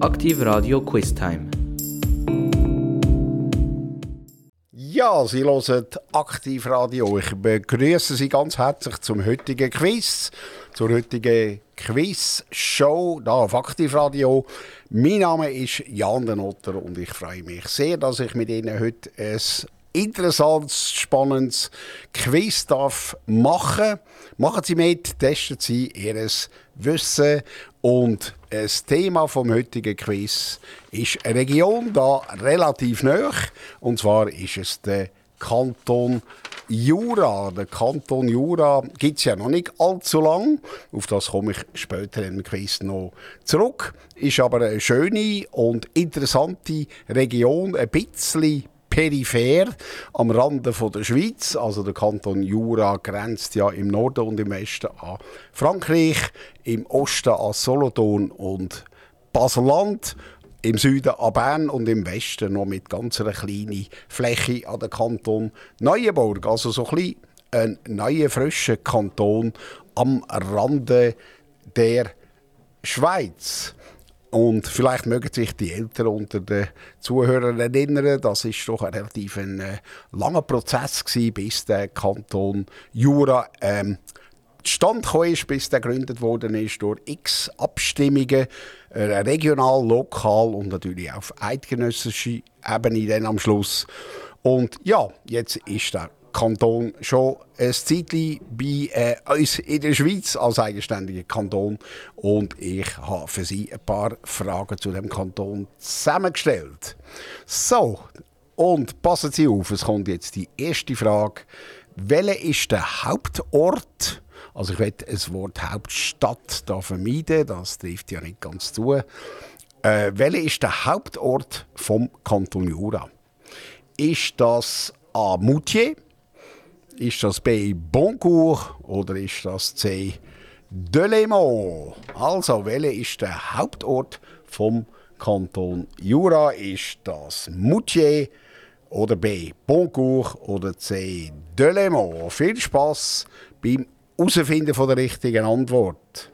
Aktiv Radio Quiz Time. Ja, Sie hören Aktiv Radio. Ich begrüße Sie ganz herzlich zum heutigen Quiz, zur heutigen Quiz-Show hier auf Aktiv Radio. Mein Name ist Jan Denotter und ich freue mich sehr, dass ich mit Ihnen heute ein interessantes, spannendes Quiz darf machen. Machen Sie mit, testen Sie Ihr Wissen und das Thema vom heutigen Quiz ist eine Region da relativ nah und zwar ist es der Kanton Jura. Der Kanton Jura gibt es ja noch nicht allzu lang. Auf das komme ich später im Quiz noch zurück. Ist aber eine schöne und interessante Region, ein bisschen peripher am Rande von der Schweiz. Also der Kanton Jura grenzt ja im Norden und im Westen an Frankreich, im Osten an Solothurn und Baselland im Süden an Bern und im Westen noch mit ganz einer kleinen Fläche an den Kanton Neuenburg. Also so ein, ein neuer, frischer Kanton am Rande der Schweiz. Und vielleicht mögen sich die Eltern unter den Zuhörern erinnern, das ist doch ein relativ ein, äh, langer Prozess gewesen, bis der Kanton Jura ähm, gekommen ist, bis der gegründet worden ist durch x Abstimmungen, äh, regional, lokal und natürlich auf eidgenössischer Ebene dann am Schluss. Und ja, jetzt ist der Kanton schon ein Zeitchen bei äh, uns in der Schweiz als eigenständiger Kanton. Und ich habe für Sie ein paar Fragen zu dem Kanton zusammengestellt. So, und passen Sie auf, es kommt jetzt die erste Frage. Welcher ist der Hauptort? Also ich werde das Wort Hauptstadt da vermeiden, das trifft ja nicht ganz zu. Äh, welcher ist der Hauptort vom Kanton Jura? Ist das A. Moutier? Ist das B. Boncourt oder ist das C. Delémont? Also, welcher ist der Hauptort vom Kanton Jura? Ist das Moutier oder B. Boncourt oder C. Delémont? Viel Spaß beim Herausfinden der richtigen Antwort.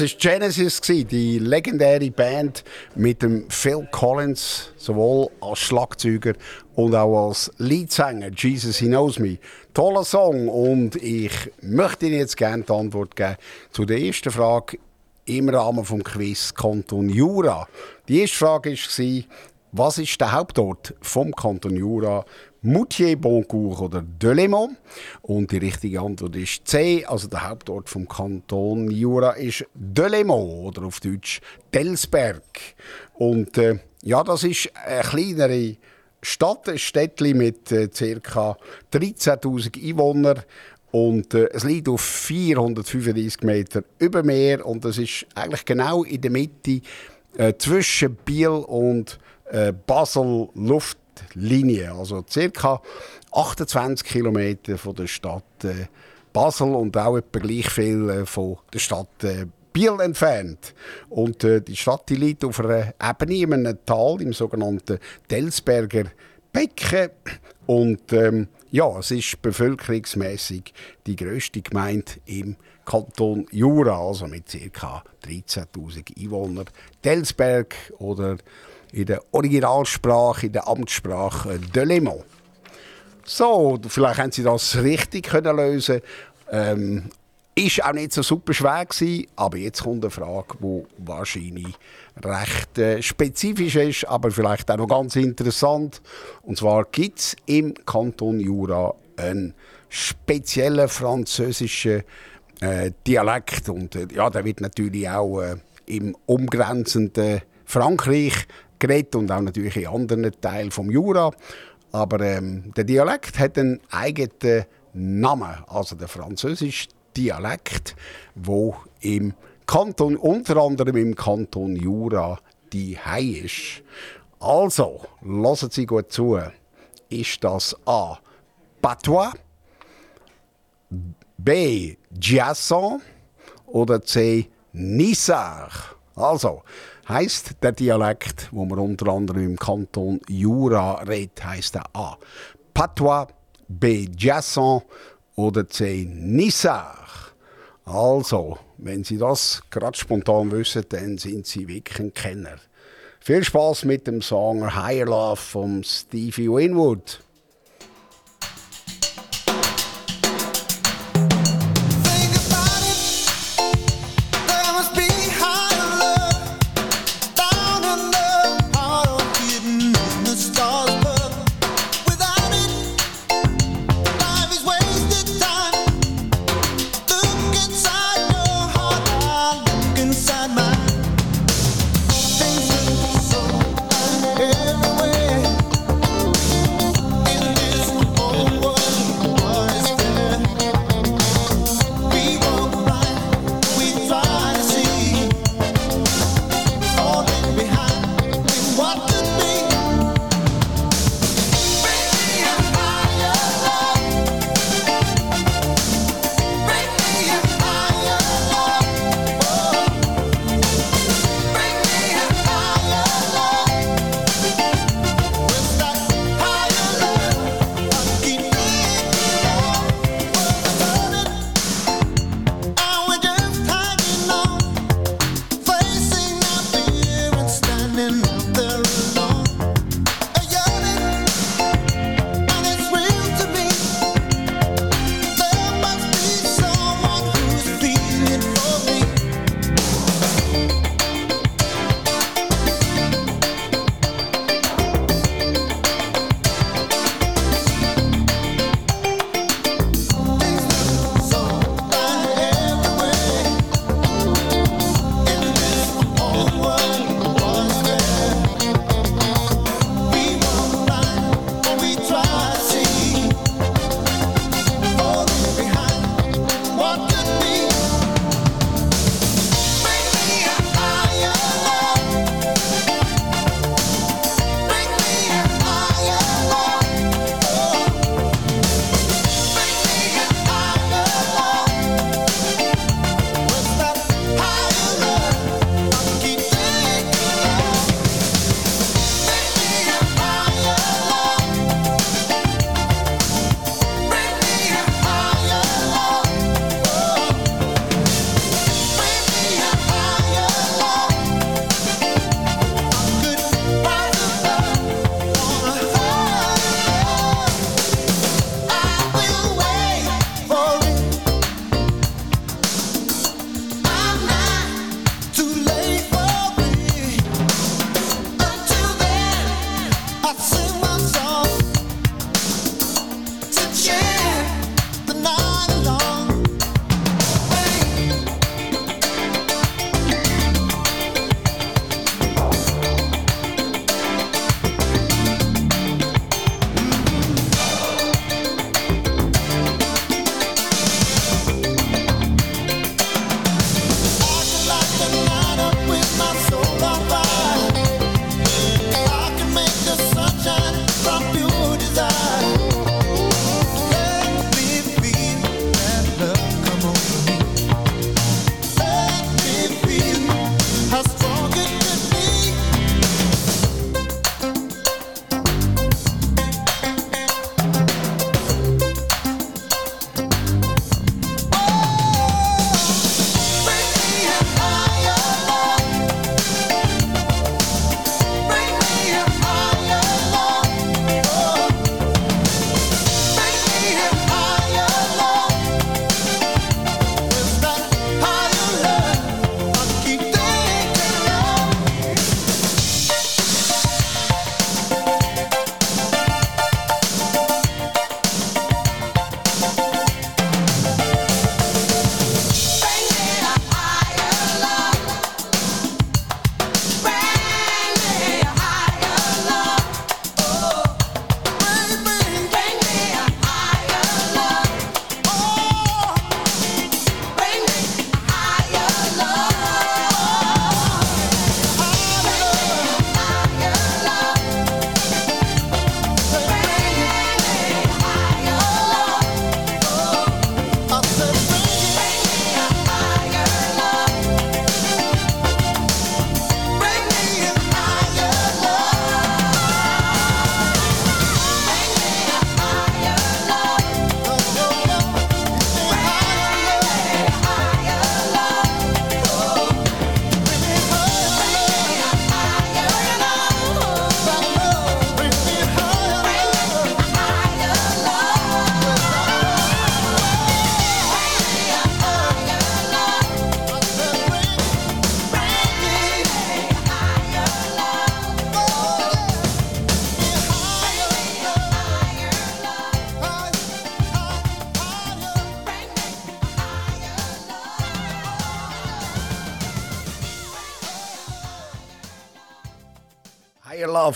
Das ist Genesis, die legendäre Band mit dem Phil Collins, sowohl als Schlagzeuger und auch als Leadsänger. Jesus He Knows Me. Toller Song und ich möchte Ihnen jetzt gerne die Antwort geben zu der ersten Frage im Rahmen des Quiz Kanton Jura. Die erste Frage war, was ist der Hauptort vom Kanton Jura? Moutier, Boncourt oder Delémont? Und die richtige Antwort ist C, also der Hauptort vom Kanton Jura ist Delémont oder auf Deutsch Delsberg. Und äh, ja, das ist eine kleinere Stadt, ein Städtchen mit äh, ca. 13.000 Einwohnern. Und äh, es liegt auf 435 Meter über Meer und es ist eigentlich genau in der Mitte äh, zwischen Biel und äh, Basel Luftlinie, also ca. 28 Kilometer von der Stadt äh, Basel und auch etwa gleich viel äh, von der Stadt äh, Biel entfernt. Und die Stadt die liegt auf einer Ebene in einem Tal, im sogenannten Delsberger Becken. Und ähm, ja, es ist bevölkerungsmäßig die größte Gemeinde im Kanton Jura, also mit ca. 13.000 Einwohnern. Delsberg oder in der Originalsprache, in der Amtssprache Delémont. So, vielleicht haben Sie das richtig können lösen. Ähm, ist auch nicht so super schwer gewesen, aber jetzt kommt eine Frage, die wahrscheinlich recht äh, spezifisch ist, aber vielleicht auch noch ganz interessant. Und zwar gibt es im Kanton Jura einen speziellen französischen äh, Dialekt und äh, ja, der wird natürlich auch äh, im umgrenzenden Frankreich geredet und auch natürlich in anderen Teilen vom Jura. Aber ähm, der Dialekt hat einen eigenen Namen, also der französische Dialekt, wo im Kanton, unter anderem im Kanton Jura, die Hei ist. Also, lassen Sie gut zu. Ist das A. Patois, B. Giasson oder C. Nissar? Also, heißt der Dialekt, wo man unter anderem im Kanton Jura redet, heißt der A. Patois, B. Jasson oder C. Nissar. Also, wenn Sie das gerade spontan wissen, dann sind Sie wirklich ein Kenner. Viel Spaß mit dem Song Higher Love von Stevie Winwood.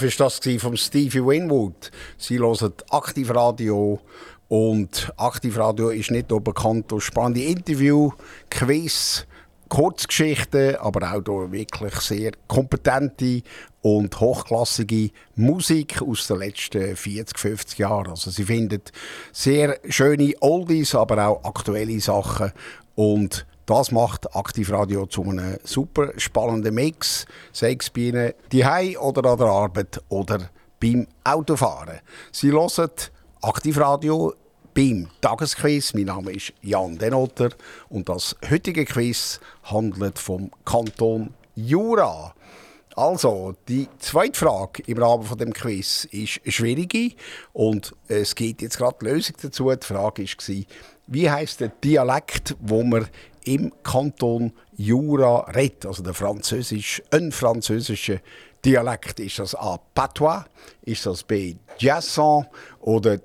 Ist das von Stevie Winwood. Sie hören Aktivradio und Aktivradio ist nicht nur bekannt durch spannende Interview, Quiz, Kurzgeschichten, aber auch durch wirklich sehr kompetente und hochklassige Musik aus den letzten 40, 50 Jahren. Also sie findet sehr schöne Oldies, aber auch aktuelle Sachen und das macht Aktivradio zu einem super spannenden Mix, sei es bei Ihnen daheim oder an der Arbeit oder beim Autofahren. Sie hören Aktivradio beim Tagesquiz. Mein Name ist Jan Denotter und das heutige Quiz handelt vom Kanton Jura. Also, die zweite Frage im Rahmen von dem Quiz ist eine schwierige und es gibt jetzt gerade die Lösung dazu. Die Frage war, wie heißt der Dialekt, wo man im Kanton Jura redet? Also der französisch, ein französischer Dialekt. Ist das A. Patois? Ist das B. Jasson? Oder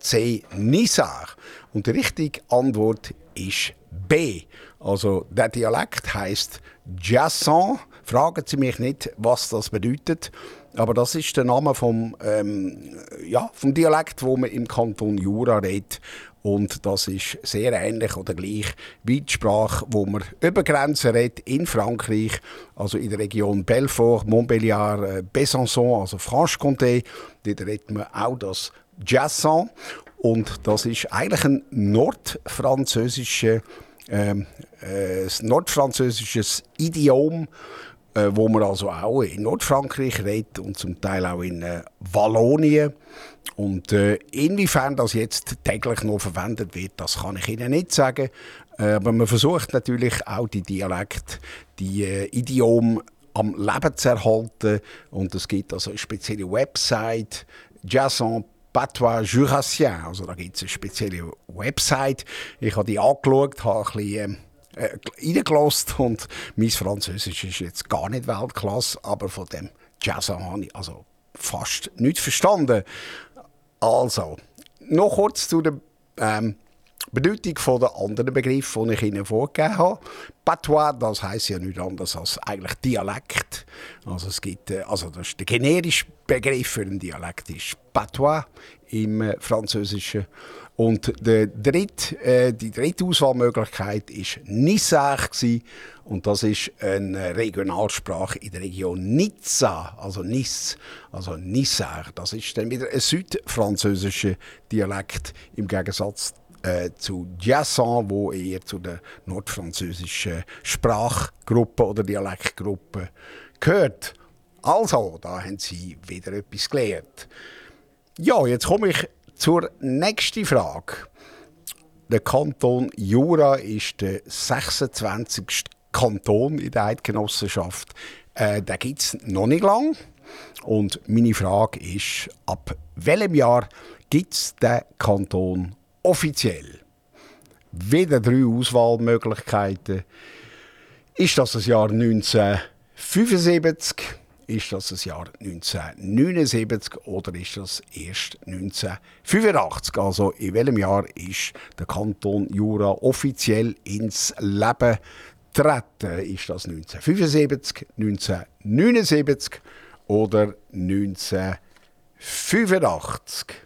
C. Nissar? Und die richtige Antwort ist B. Also der Dialekt heißt Jasson. Fragen Sie mich nicht, was das bedeutet. Aber das ist der Name vom, ähm, ja, vom Dialekt, wo man im Kanton Jura redet. Und das ist sehr ähnlich oder gleich wie die Sprache, wo man über Grenzen redet in Frankreich, also in der Region Belfort, Montbéliard, äh, Besançon, also Franche-Comté. Dort redet man auch das Jasson. Und das ist eigentlich ein nordfranzösischer, ähm, äh, nordfranzösisches Idiom, äh, wo man also auch in Nordfrankreich redet und zum Teil auch in äh, Wallonien. Und äh, inwiefern das jetzt täglich noch verwendet wird, das kann ich Ihnen nicht sagen. Äh, aber man versucht natürlich auch die Dialekt, die äh, Idiom am Leben zu erhalten. Und es gibt also eine spezielle Website, Jason Patois Jurassien. Also da gibt es eine spezielle Website. Ich habe die angeschaut, habe ein bisschen äh, reingelassen und mein Französisch ist jetzt gar nicht Weltklasse, aber von dem Jazz habe ich also fast nichts verstanden. Also, noch kurz zu der ähm, Bedeutung von der anderen Begriffe, die ich Ihnen vorgegeben habe. Patois, das heisst ja nichts anderes als eigentlich Dialekt. Also es gibt, äh, also das ist der generische Begriff für einen Dialekt ist Patois im äh, Französischen. Und der dritte, äh, die dritte Auswahlmöglichkeit war Nissach. Und das ist eine Regionalsprache in der Region Nizza, also Nice, also Nissach. Das ist dann wieder ein südfranzösischer Dialekt im Gegensatz äh, zu Jasson, wo eher zu der nordfranzösischen Sprachgruppe oder Dialektgruppe gehört. Also, da haben Sie wieder etwas gelernt. Ja, jetzt komme ich zur nächsten Frage. Der Kanton Jura ist der 26. Kanton in der Eidgenossenschaft. Äh, den gibt es noch nicht lang. Und meine Frage ist, ab welchem Jahr gibt es den Kanton offiziell? Wieder drei Auswahlmöglichkeiten. Ist das das Jahr 1975? Ist das das Jahr 1979 oder ist das erst 1985? Also in welchem Jahr ist der Kanton Jura offiziell ins Leben getreten? Ist das 1975, 1979 oder 1985?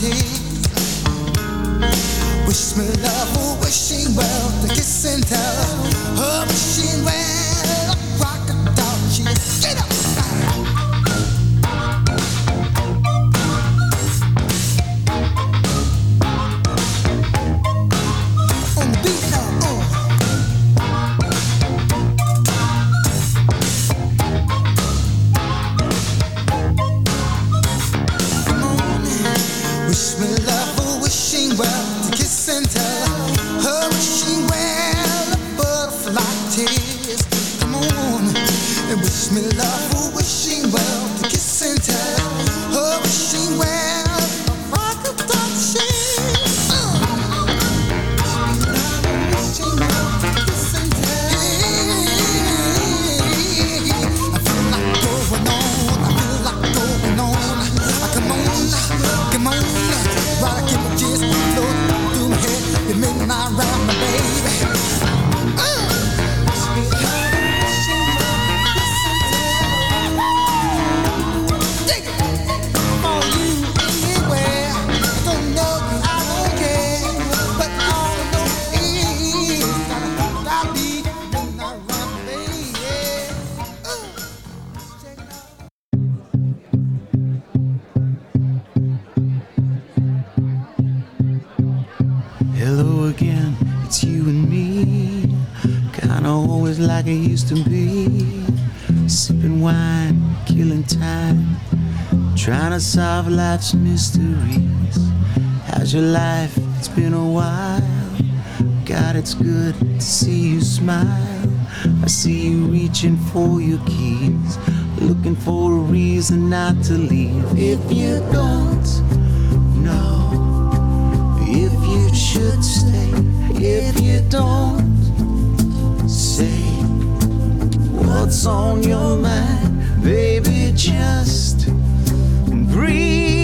tears. Wish me love, oh, wishing well, the kiss and tell. Oh, mysteries. How's your life? It's been a while. God, it's good to see you smile. I see you reaching for your keys, looking for a reason not to leave. If you don't know if you should stay, if you don't say what's on your mind, baby, just breathe.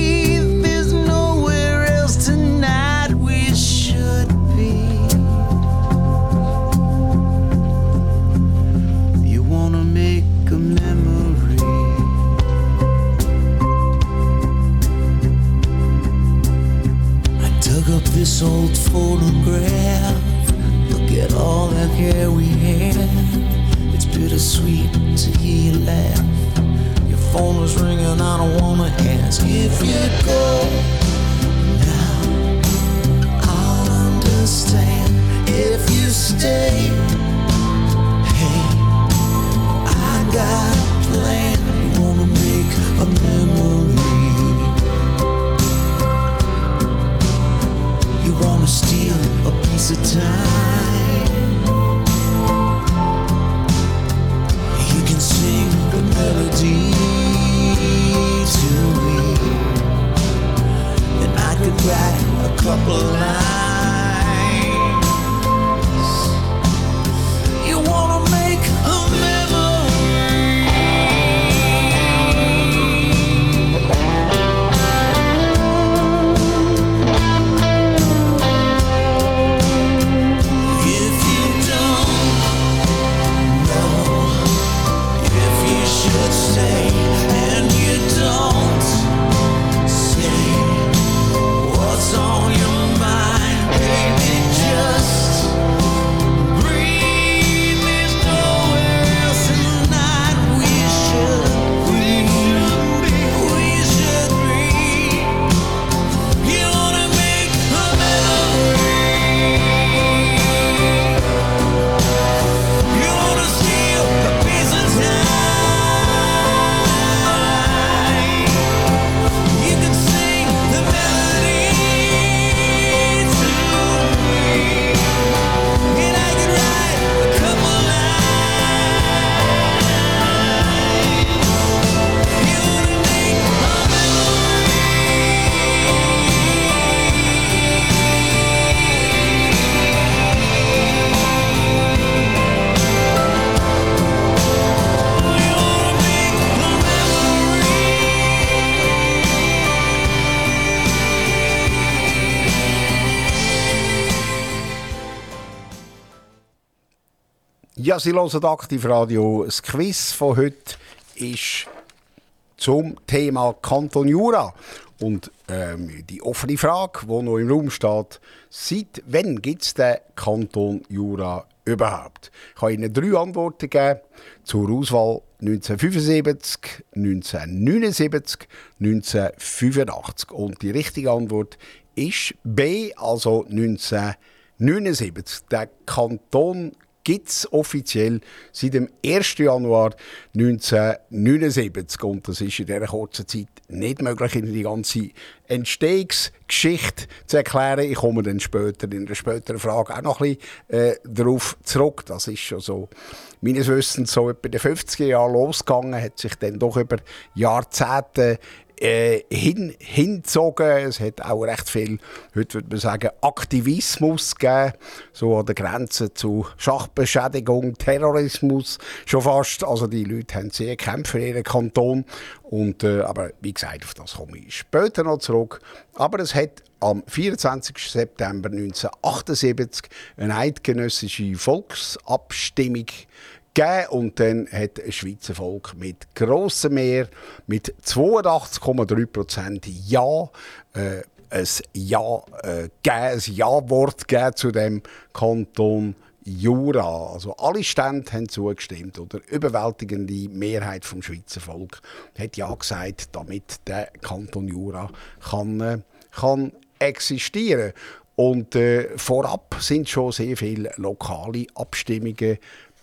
Hair we had. It's bittersweet to hear you laugh Your phone was ringing, I don't wanna ask if you go now. I'll understand if you stay. Hey, I got a plan. You wanna make a memory. You wanna steal a piece of time. melody to me, and I could write a couple lines. Sie hören Aktivradio. Das Quiz von heute ist zum Thema Kanton Jura. Und ähm, die offene Frage, die noch im Raum steht, seit wann gibt es den Kanton Jura überhaupt? Ich habe Ihnen drei Antworten gegeben zur Auswahl 1975, 1979, 1985. Und die richtige Antwort ist B, also 1979. Der Kanton gibt es offiziell seit dem 1. Januar 1979. Und das ist in dieser kurzen Zeit nicht möglich, in die ganze Entstehungsgeschichte zu erklären. Ich komme dann später in einer späteren Frage auch noch ein bisschen äh, darauf zurück. Das ist schon so, meines Wissens, so etwa in den 50er Jahren losgegangen, hat sich dann doch über Jahrzehnte äh, hin, hingezogen. Es hat auch recht viel, heute würde man sagen, Aktivismus gegeben, so an der Grenze zu Schachbeschädigung, Terrorismus schon fast. Also die Leute haben sehr gekämpft für ihren Kanton. Und, äh, aber wie gesagt, auf das komme ich später noch zurück. Aber es hat am 24. September 1978 eine eidgenössische Volksabstimmung gegeben und dann hat ein Schweizer Volk mit grossem Mehr, mit 82,3% Ja, äh, ein Ja, äh, ein Ja-Wort zu dem Kanton Jura. Also alle Stände haben zugestimmt oder überwältigende Mehrheit vom Schweizer Volk hat ja gesagt, damit der Kanton Jura kann, äh, kann existieren. Und äh, vorab sind schon sehr viele lokale Abstimmungen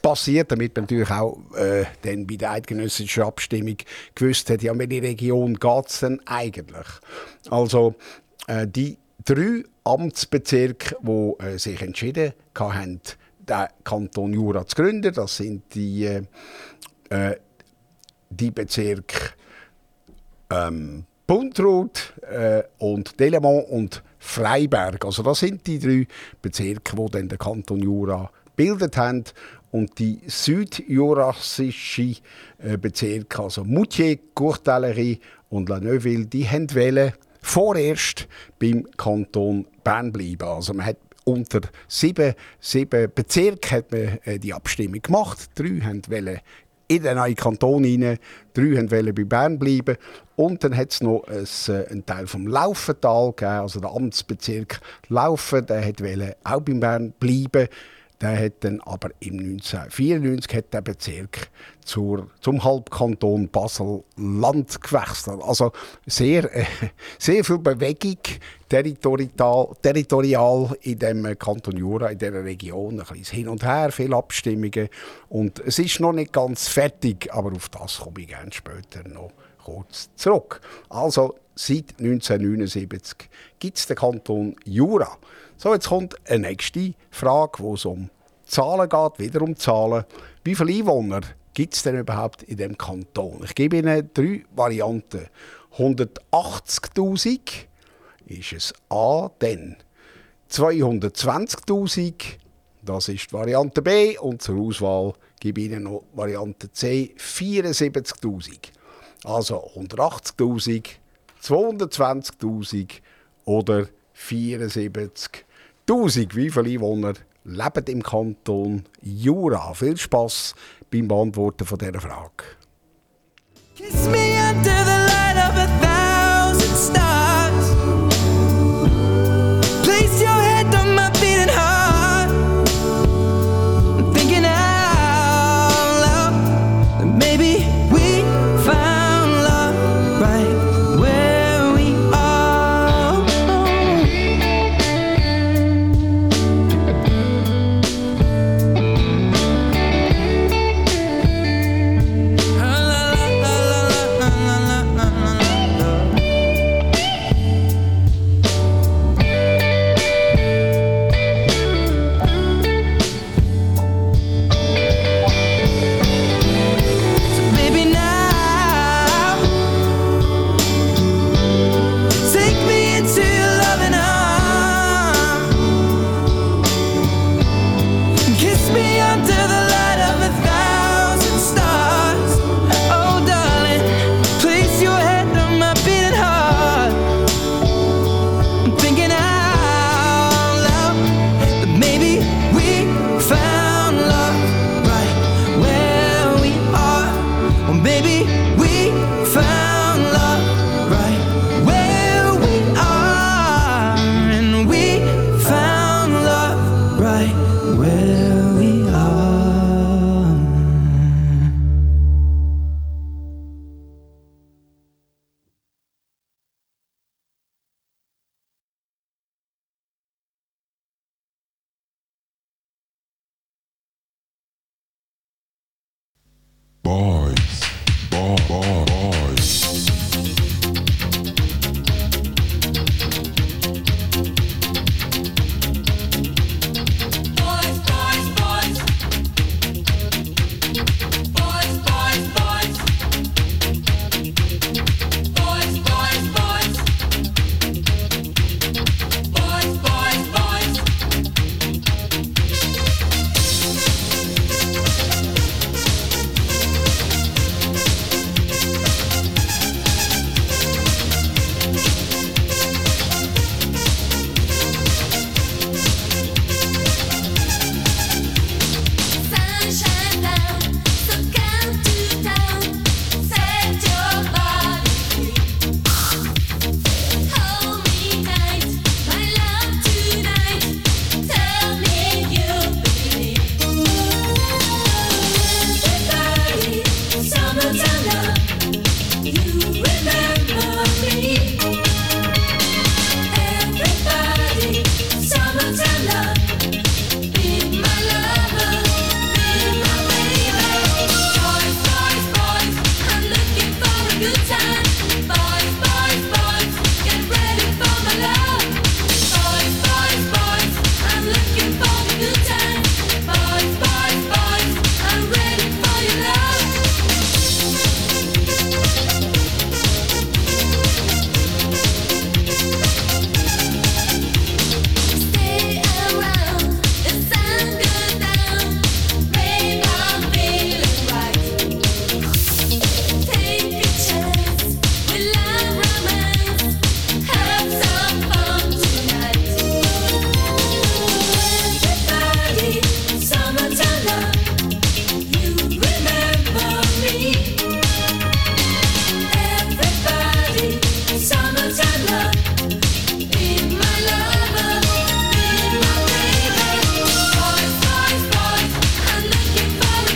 passiert, damit man natürlich auch äh, dann bei der eidgenössischen Abstimmung gewusst hat, ja, welche Region geht es denn eigentlich? Also äh, die drei Amtsbezirke, die äh, sich entschieden haben, den Kanton Jura zu gründen, das sind die, äh, äh die Bezirke ähm, Buntrud äh, und Delemont und Freiberg. Also das sind die drei Bezirke, die dann den Kanton Jura gebildet haben und die südjurassische äh, Bezirke, also Moutier, Courtellerie und La Neuville, die haben vorerst beim Kanton Bern bleiben. Also man hat unter sieben, sieben Bezirken hat man äh, die Abstimmung gemacht. Drei wollten in den neuen Kanton rein, drei wollten bei Bern bleiben. Und dann hat es noch ein, äh, einen Teil vom Laufental gegeben, also der Amtsbezirk Laufen, der wollte auch bei Bern bleiben. Der hat dann aber im 1994 hat der Bezirk zur, zum Halbkanton Basel-Land gewechselt. Also sehr, äh, sehr viel Bewegung territorial, territorial in dem Kanton Jura, in dieser Region. Ein bisschen hin und her, viele Abstimmungen. Und es ist noch nicht ganz fertig, aber auf das komme ich gerne später noch kurz zurück. Also seit 1979 gibt es den Kanton Jura. So, jetzt kommt eine nächste Frage, wo es um Zahlen geht, wieder um Zahlen. Wie viele Einwohner gibt es denn überhaupt in dem Kanton? Ich gebe Ihnen drei Varianten. 180.000 ist es A, dann 220.000, das ist die Variante B und zur Auswahl gebe ich Ihnen noch Variante C, 74.000. Also 180.000, 220.000 oder 74.000. Wie viele Einwohner leben im Kanton Jura? Viel Spaß beim Beantworten dieser Frage.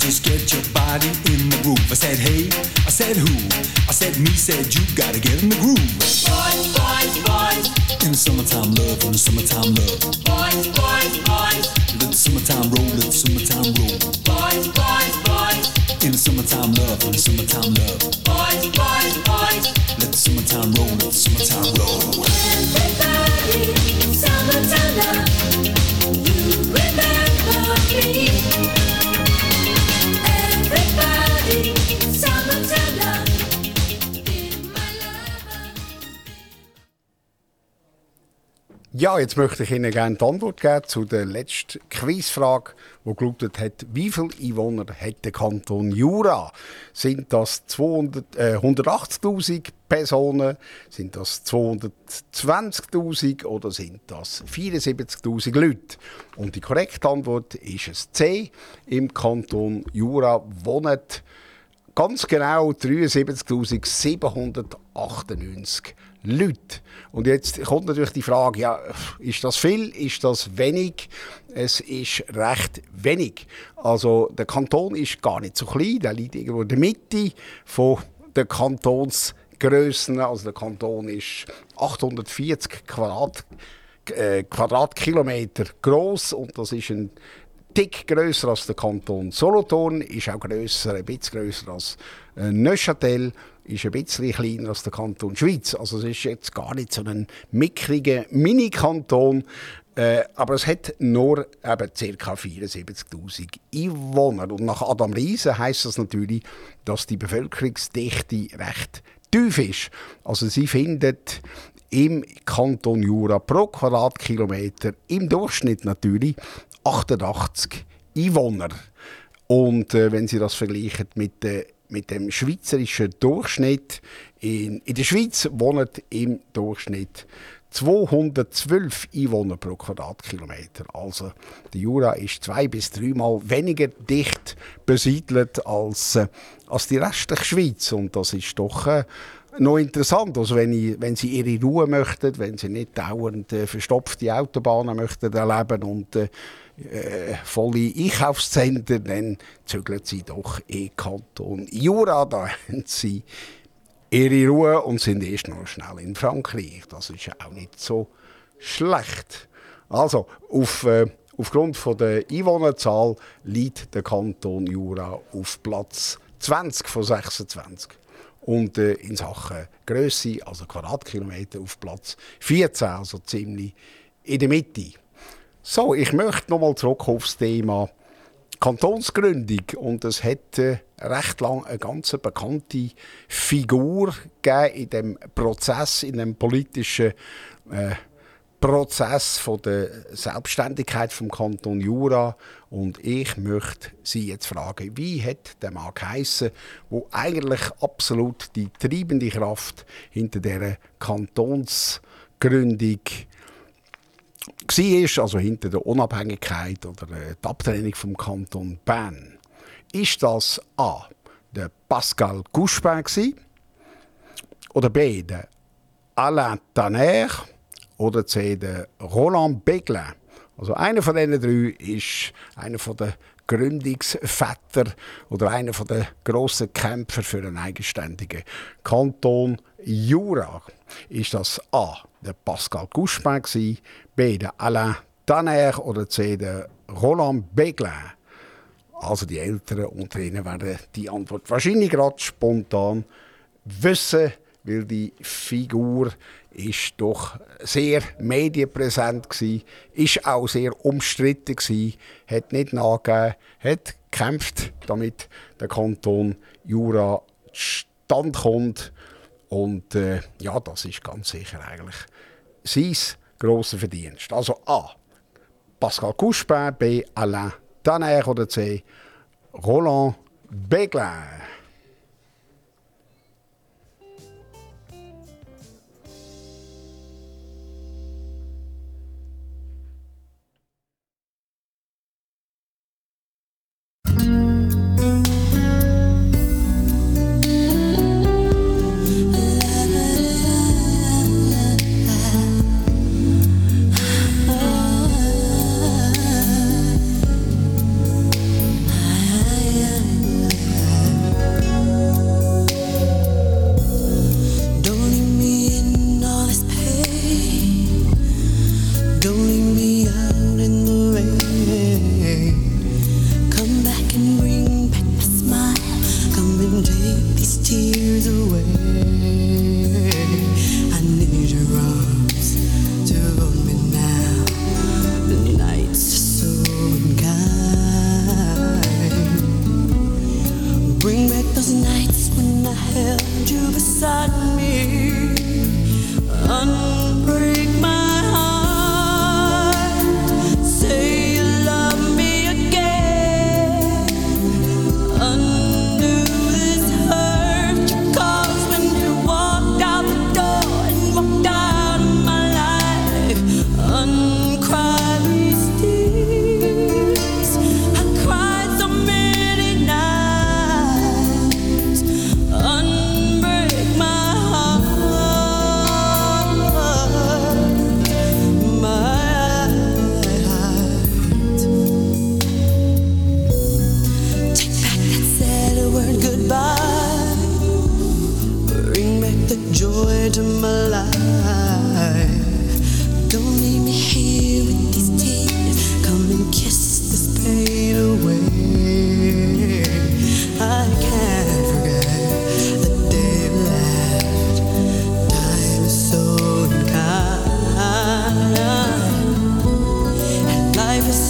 just get your body jetzt möchte ich Ihnen gerne die Antwort geben zu der letzten Quizfrage, die gelautet hat, wie viele Einwohner hat der Kanton Jura? Sind das 200, äh, 180'000 Personen? Sind das 220'000 oder sind das 74'000 Leute? Und die korrekte Antwort ist es C. Im Kanton Jura wohnen Ganz genau 73.798 Leute. Und jetzt kommt natürlich die Frage, ja, ist das viel, ist das wenig? Es ist recht wenig. Also der Kanton ist gar nicht so klein, der liegt irgendwo in der Mitte von der Kantonsgrössen. Also der Kanton ist 840 Quadrat, äh, Quadratkilometer groß und das ist ein dick grösser als der Kanton Solothurn, ist auch grösser, ein bisschen grösser als äh, Neuchâtel, ist ein bisschen kleiner als der Kanton Schweiz. Also es ist jetzt gar nicht so ein mickriger Mini-Kanton, äh, aber es hat nur eben ca. 74'000 Einwohner. Und nach Adam Riese heisst das natürlich, dass die Bevölkerungsdichte recht tief ist. Also sie findet im Kanton Jura pro Quadratkilometer im Durchschnitt natürlich 88 Einwohner. Und äh, wenn Sie das vergleichen mit, äh, mit dem schweizerischen Durchschnitt, in, in der Schweiz wohnen im Durchschnitt 212 Einwohner pro Quadratkilometer. Also der Jura ist zwei bis dreimal weniger dicht besiedelt als, äh, als die restliche Schweiz. Und das ist doch äh, noch interessant. Also wenn, ich, wenn Sie Ihre Ruhe möchten, wenn Sie nicht dauernd äh, verstopfte Autobahnen möchten erleben und äh, volle Einkaufszentren, dann zügeln Sie doch in Kanton Jura. Da haben Sie ihre Ruhe und sind erst noch schnell in Frankreich. Das ist auch nicht so schlecht. Also, auf, äh, aufgrund von der Einwohnerzahl liegt der Kanton Jura auf Platz 20 von 26. Und äh, in Sachen Größe, also Quadratkilometer, auf Platz 14, also ziemlich in der Mitte. So, ich möchte nochmal zurück aufs Thema Kantonsgründung. Und es hat äh, recht lang eine ganz bekannte Figur gegeben in dem Prozess, in dem politischen äh, Prozess von der Selbstständigkeit vom Kanton Jura. Und ich möchte Sie jetzt fragen, wie hat der Mann geheissen, wo eigentlich absolut die treibende Kraft hinter der Kantonsgründung war, also hinter der Unabhängigkeit oder der Abtrennung vom Kanton Bern, ist das A. der Pascal Couchepin gsi, oder B. der Alain Tanner oder C. der Roland Beglin. Also einer von diesen drei ist einer von der Gründungsväter oder einer von der grossen Kämpfer für einen eigenständigen Kanton Jura. Ist das A. der Pascal Couchepin B. der Alain Tanner oder C. der Roland Beglin? Also die Älteren unter Ihnen werden die Antwort wahrscheinlich gerade spontan wissen, weil die Figur ist doch sehr medienpräsent gsi, ist auch sehr umstritten gsi, hat nicht nachgegeben, hat gekämpft, damit der Kanton Jura stand kommt und äh, ja, das ist ganz sicher eigentlich sein grosser Verdienst. Also A. Pascal Couchepin, B. Alain Tanner oder C. Roland Beglin.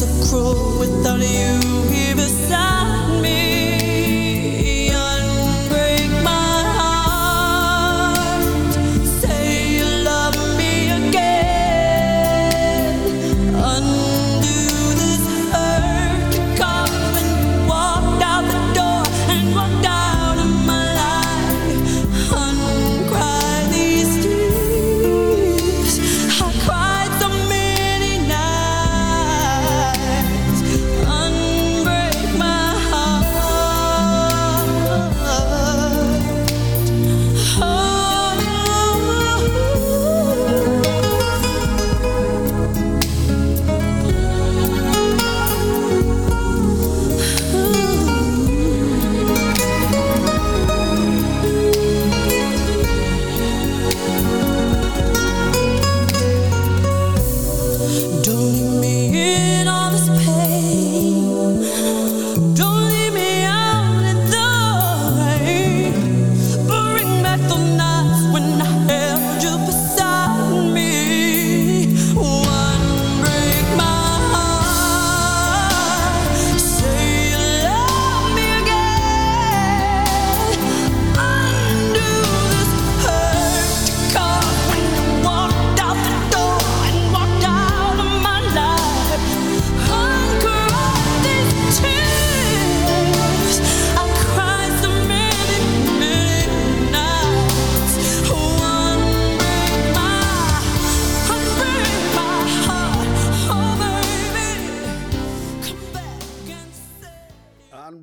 as a crow without you here beside.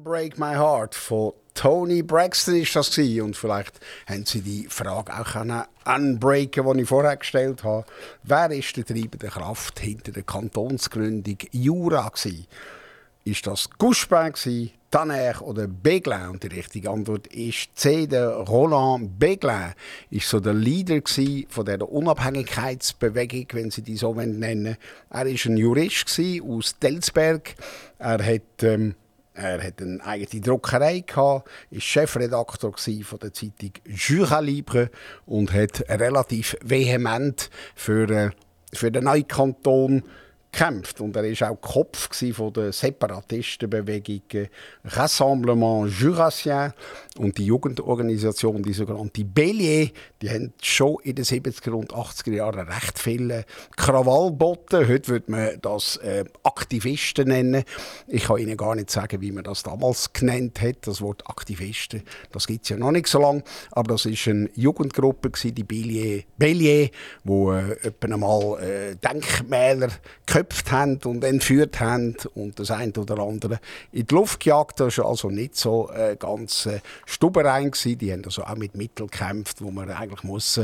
Unbreak My Heart von Tony Braxton ist das gewesen. und vielleicht haben Sie die Frage auch können unbreaken, die ich vorher gestellt habe. Wer ist die treibende Kraft hinter der Kantonsgründung Jura gewesen? Ist das Guspin gewesen, Tanner oder Beglin? Und die richtige Antwort ist C. Der Roland Beglin ist so der Leader von der Unabhängigkeitsbewegung, wenn Sie die so nennen. Er ist ein Jurist aus Delsberg. Er hat ähm, er hat eine eigene Druckerei gehabt, ist Chefredakteur gsi von der Zeitung Jura Libre und hat relativ vehement für, äh, für den neuen Kanton gekämpft. Und er ist auch Kopf von der Separatistenbewegung äh, Rassemblement Jurassien und die Jugendorganisation, die sogenannte Bélier, die haben schon in den 70er und 80er Jahren recht viele Krawall geboten. Heute würde man das äh, Aktivisten nennen. Ich kann Ihnen gar nicht sagen, wie man das damals genannt hat. Das Wort Aktivisten, das gibt es ja noch nicht so lange. Aber das ist eine Jugendgruppe, gewesen, die Bélier, Bélier wo äh, einmal äh, Denkmäler geköpft haben und entführt haben und das eine oder andere in die Luft gejagt. Das war also nicht so äh, ganz äh, stuberein. Gewesen. Die haben also auch mit Mitteln gekämpft, wo man eigentlich muss,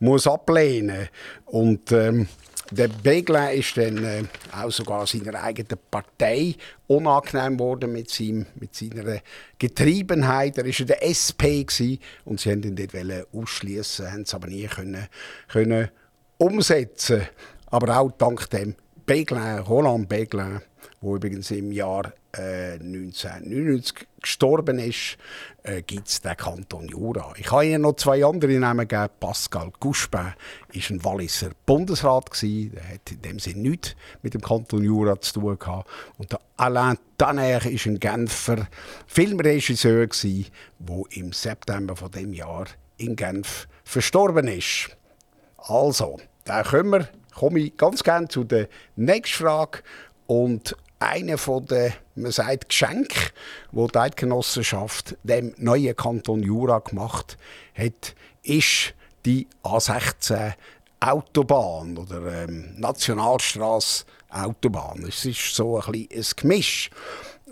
muss ablehnen Und ähm, der Begler ist dann äh, auch sogar seiner eigenen Partei unangenehm worden mit, seinem, mit seiner Getriebenheit. Er war in der SP gewesen, und sie wollten ihn dort ausschließen, haben es aber nie können, können umsetzen. Aber auch dank dem Beglin, Roland Beglin, der übrigens im Jahr äh, 1999 gestorben ist, äh, gibt es den Kanton Jura. Ich habe Ihnen noch zwei andere Namen gegeben. Pascal Couspin war ein Walliser Bundesrat. Gewesen. Der hat in dem Sinne nichts mit dem Kanton Jura zu tun gehabt. Und der Alain Tanner war ein Genfer Filmregisseur, der im September von dem Jahr in Genf verstorben ist. Also, da komme ich ganz gerne zu der nächsten Frage. Und einer den, man sagt, Geschenk, wo die Eidgenossenschaft dem neuen Kanton Jura gemacht hat, ist die A16 Autobahn oder ähm, Nationalstraße Autobahn. Es ist so ein, bisschen ein Gemisch.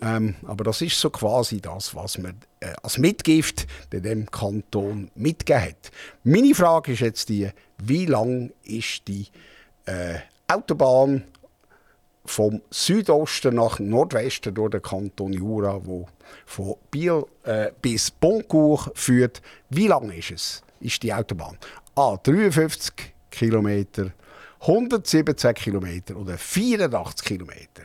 Ähm, aber das ist so quasi das, was man äh, als Mitgift dem Kanton mitgegeben hat. Meine Frage ist jetzt die, wie lang ist die äh, Autobahn vom Südosten nach Nordwesten durch den Kanton Jura, wo von Biel äh, bis Boncourt führt. Wie lang ist es? ist die Autobahn. A 53 Kilometer, 117 Kilometer oder 84 Kilometer.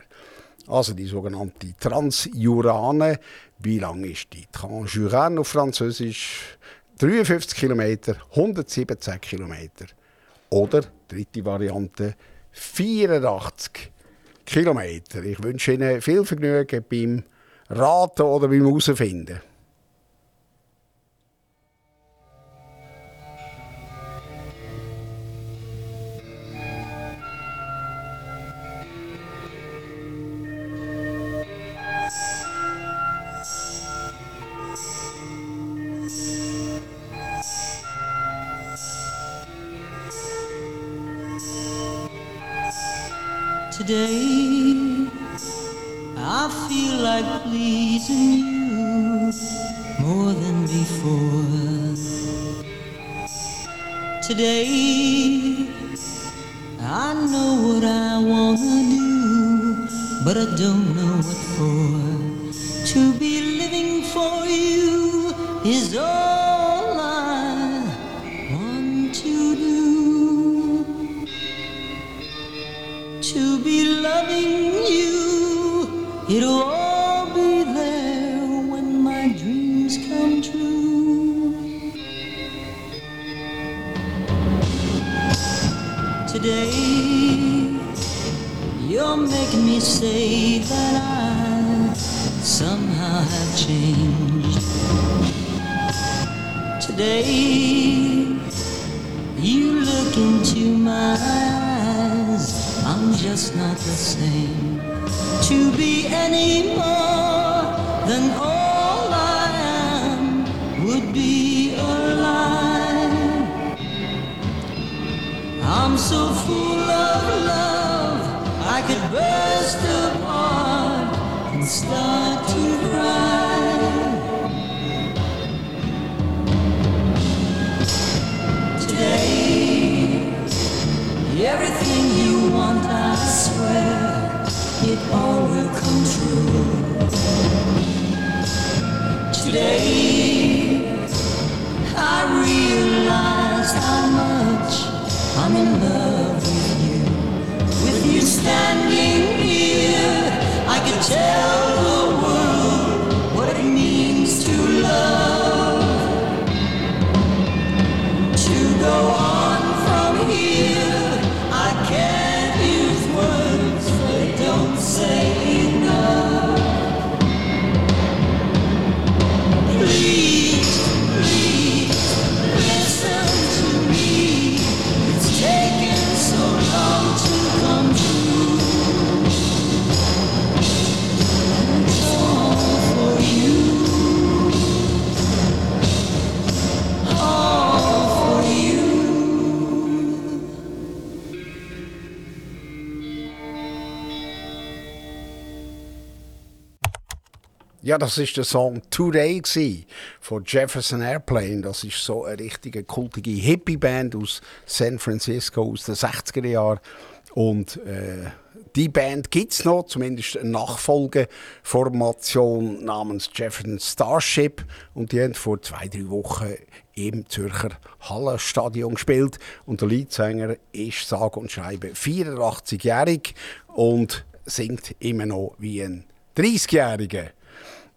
Also die sogenannte Transjurane. Wie lang ist die? Transjurane auf Französisch. 53 Kilometer, 117 Kilometer. Oder, dritte Variante, 84 Kilometer. Ich wünsche Ihnen viel Vergnügen beim Raten oder beim Herausfinden. Today, I feel like pleasing you more than before. Today, I know what I wanna do, but I don't know what for. To be living for you is all say that I somehow have changed. Today, you look into my eyes, I'm just not the same. To be any more than all I am would be a lie. I'm so full of love, I could burst apart and start to cry. Today, everything you want, I swear, it all will come true. Today, I realize how much I'm in love Ja, das ist der Song Today von Jefferson Airplane. Das ist so eine richtige kultige Hippie-Band aus San Francisco aus den 60er Jahren. Und äh, die Band gibt es noch, zumindest eine Nachfolgeformation namens Jefferson Starship. Und die haben vor zwei, drei Wochen im Zürcher Hallenstadion gespielt. Und der Leadsänger ist sage und schreibe 84-jährig und singt immer noch wie ein 30-Jähriger.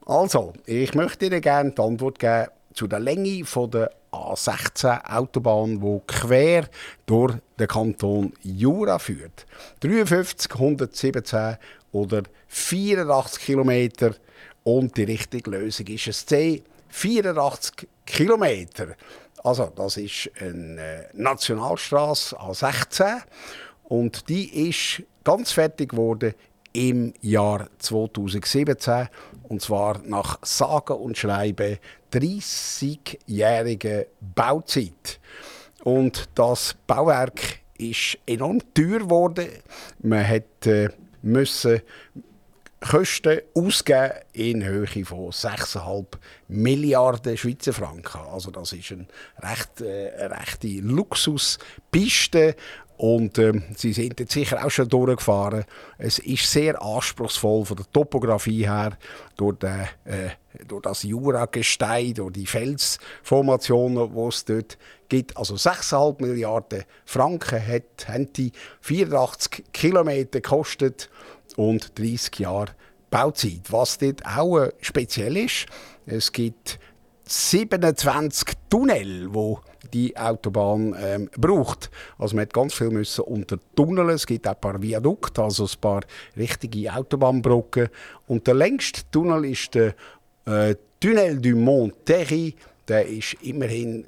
Also, ich möchte Ihnen gerne die Antwort geben zu der Länge von der A16 Autobahn, die quer durch den Kanton Jura führt. 53, 117 oder 84 Kilometer. Und die richtige Lösung ist es C, 84 Kilometer. Also, das ist eine Nationalstraße A16 und die ist ganz fertig geworden im Jahr 2017 und zwar nach sage und schreibe 30-jähriger Bauzeit. Und das Bauwerk ist enorm teuer geworden. Man hat äh, müssen Kosten ausgeben in Höhe von 6,5 Milliarden Schweizer Franken. Also das ist ein recht, äh, eine rechte Luxuspiste Und ähm, sie sind jetzt sicher auch schon durchgefahren. Es ist sehr anspruchsvoll von der Topografie her, durch, den, äh, durch das Juragestein, durch die Felsformationen, die es dort gibt. Also 6,5 Milliarden Franken hat, haben die 84 Kilometer gekostet und 30 Jahre Bauzeit. Was dort auch äh, speziell ist, es gibt 27 Tunnel, wo die Autobahn ähm, braucht. Also man hat ganz viel müssen unter Tunneln. Es gibt auch ein paar Viadukte, also ein paar richtige Autobahnbrücken. Und der längste Tunnel ist der äh, Tunnel du Mont Terry. Der ist immerhin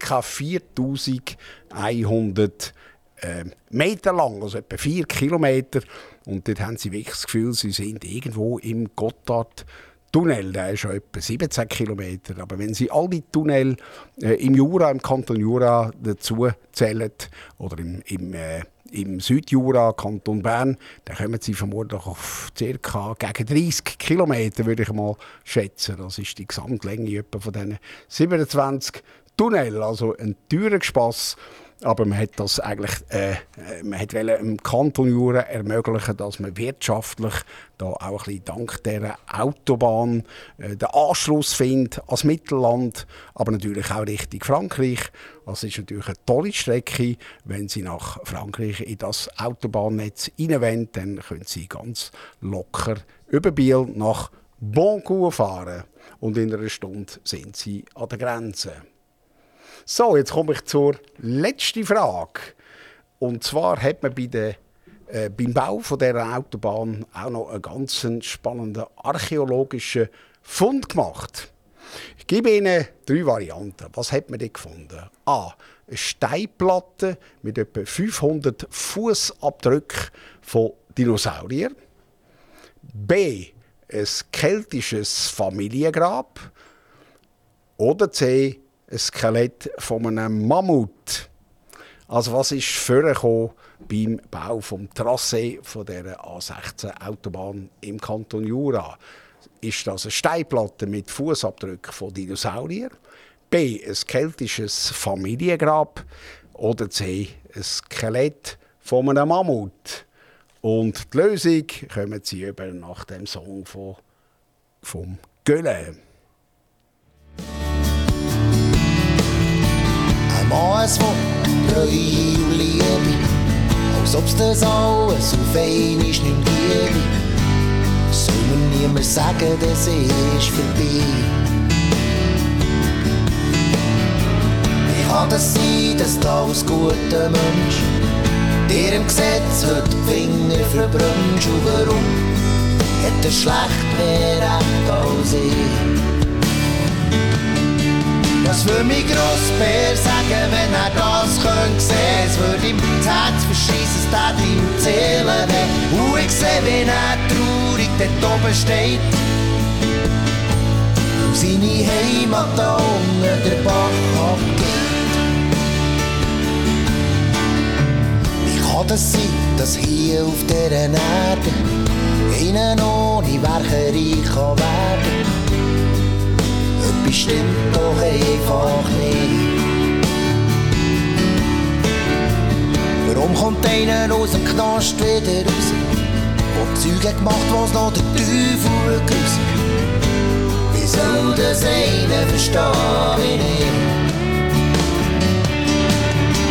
ca. 4100 äh, Meter lang, also etwa 4 Kilometer. Und dort haben sie wirklich das Gefühl, sie sind irgendwo im Gotthard. Tunnel, der ist schon etwa 17 Kilometer. Aber wenn Sie all die Tunnel äh, im Jura, im Kanton Jura dazu zählen, oder im, im, äh, im Südjura, Kanton Bern, dann kommen Sie vermutlich auf ca. gegen 30 Kilometer, würde ich mal schätzen. Das ist die Gesamtlänge etwa von diesen 27 Tunnel. Also ein teurer Spass. Aber man hat das eigentlich, äh, äh, man hat im Kanton Jura ermöglichen, dass man wirtschaftlich da auch ein bisschen dank dieser Autobahn äh, den Anschluss findet ans Mittelland, aber natürlich auch Richtung Frankreich. Das ist natürlich eine tolle Strecke. Wenn Sie nach Frankreich in das Autobahnnetz hineinwollen, dann können Sie ganz locker über Biel nach Boncourt fahren. Und in einer Stunde sind Sie an der Grenze. So, jetzt komme ich zur letzten Frage. Und zwar hat man bei der, äh, beim Bau von dieser Autobahn auch noch einen ganz spannenden archäologischen Fund gemacht. Ich gebe Ihnen drei Varianten. Was hat man dort gefunden? A. Eine Steinplatte mit etwa 500 Fußabdrücken von Dinosauriern. B. Ein keltisches Familiengrab. Oder C ein Skelett von einem Mammut. Also was ist vorgekommen beim Bau vom Trassee von der A16 Autobahn im Kanton Jura? Ist das eine Steinplatte mit Fußabdrücken von Dinosauriern? B. Ein keltisches Familiengrab? Oder C. Ein Skelett von einem Mammut? Und die Lösung kommen Sie über nach dem Song von, vom Gölle. Maß von Treue und Liebe, als ob's das alles auf einmal nicht gäbe. Soll mir niemand sagen, das ist vorbei. Wie kann das sein, dass du als guter Mensch dir Gesetz heute die Finger verbrennst? Und warum hat er schlecht mehr Recht als ich? Was würde mein Grossbär weh. Und ich seh, wie er traurig dort oben steht. Und seine Heimat da unten der Bach abgeht. Wie kann das sein, dass hier auf dieser Erde einer ohne Werke reich kann werden? Etwas stimmt doch einfach nicht. Warum kommt einer aus dem Knast wieder raus? Zeugen gemacht, was noch der Teufel grüßt? Wie soll das einer verstehen, wie nicht?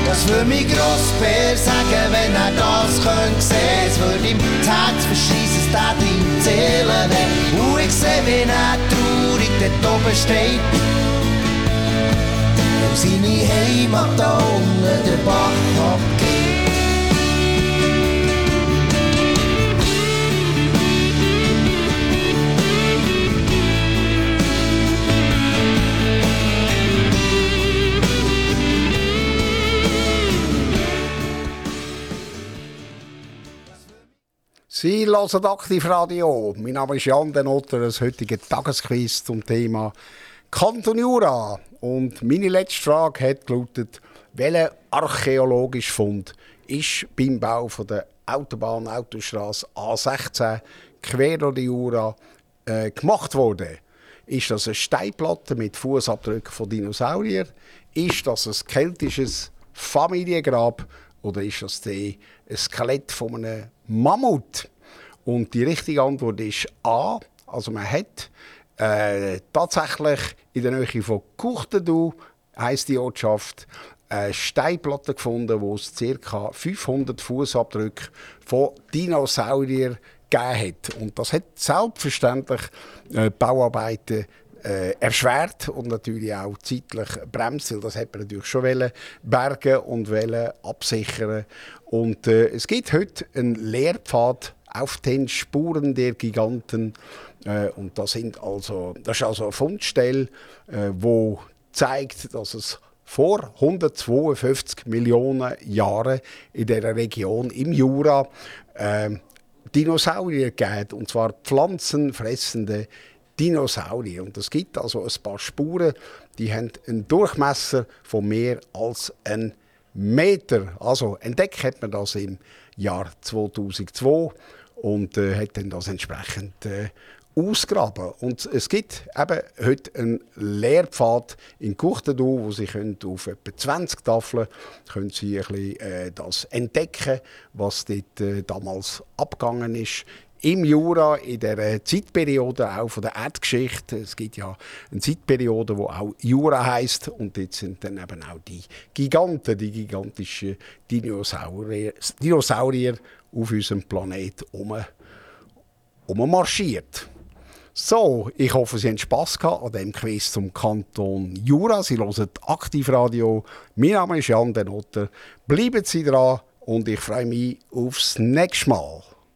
Das würde mein Grossbär sagen, wenn er das könnte sehen. Es würde ihm das Herz verschießen, es tat ihm Seele weh. Und ich seh, wie er traurig dort oben steht. Und seine Heimat da unten der Bach abgeht. Sie hören Aktivradio. Mein Name ist Jan Denotter, das heutige Tagesquiz zum Thema Kanton Jura. Und meine letzte Frage hat gelautet, welcher archäologische Fund ist beim Bau von der Autobahn Autostraße A16 quer durch die Jura äh, gemacht worden? Ist das eine Steinplatte mit Fußabdrücken von Dinosauriern? Ist das ein keltisches Familiengrab? oder ist das ein Skelett von einem Mammut? Und die richtige Antwort ist A. Also man hat äh, tatsächlich in der Nähe von Kuchtendu, heisst die Ortschaft, eine Steinplatte gefunden, wo es ca. 500 Fußabdrücke von Dinosauriern gegeben hat. Und das hat selbstverständlich äh, die Bauarbeiten äh, erschwert und natürlich auch zeitlich bremst, weil das hat man natürlich schon wollen, bergen und wollen absichern. Und äh, es gibt heute einen Lehrpfad auf den Spuren der Giganten. Äh, und das, sind also, das ist also eine Fundstelle, äh, wo zeigt, dass es vor 152 Millionen Jahren in der Region im Jura äh, Dinosaurier gegeben, und zwar pflanzenfressende Dinosaurier. Und es gibt also ein paar Spuren, die haben einen Durchmesser von mehr als einen Meter. Also entdeckt hat man das im Jahr 2002 und äh, hat dann das entsprechend äh, ausgraben. Und es gibt eben heute einen Lehrpfad in Kuchtendu, wo Sie können auf etwa 20 Tafeln können Sie ein bisschen, äh, das entdecken, was dort äh, damals abgegangen ist. Im Jura, in der Zeitperiode auch von der Erdgeschichte. Es gibt ja eine Zeitperiode, wo auch Jura heißt und dort sind dann eben auch die Giganten, die gigantischen Dinosaurier, Dinosaurier auf unserem Planet um, marschiert. So, ich hoffe, Sie haben Spass gehabt an diesem Quiz zum Kanton Jura. Sie hören Aktivradio. Mein Name ist Jan Denotter. Bleiben Sie dran und ich freue mich aufs nächste Mal.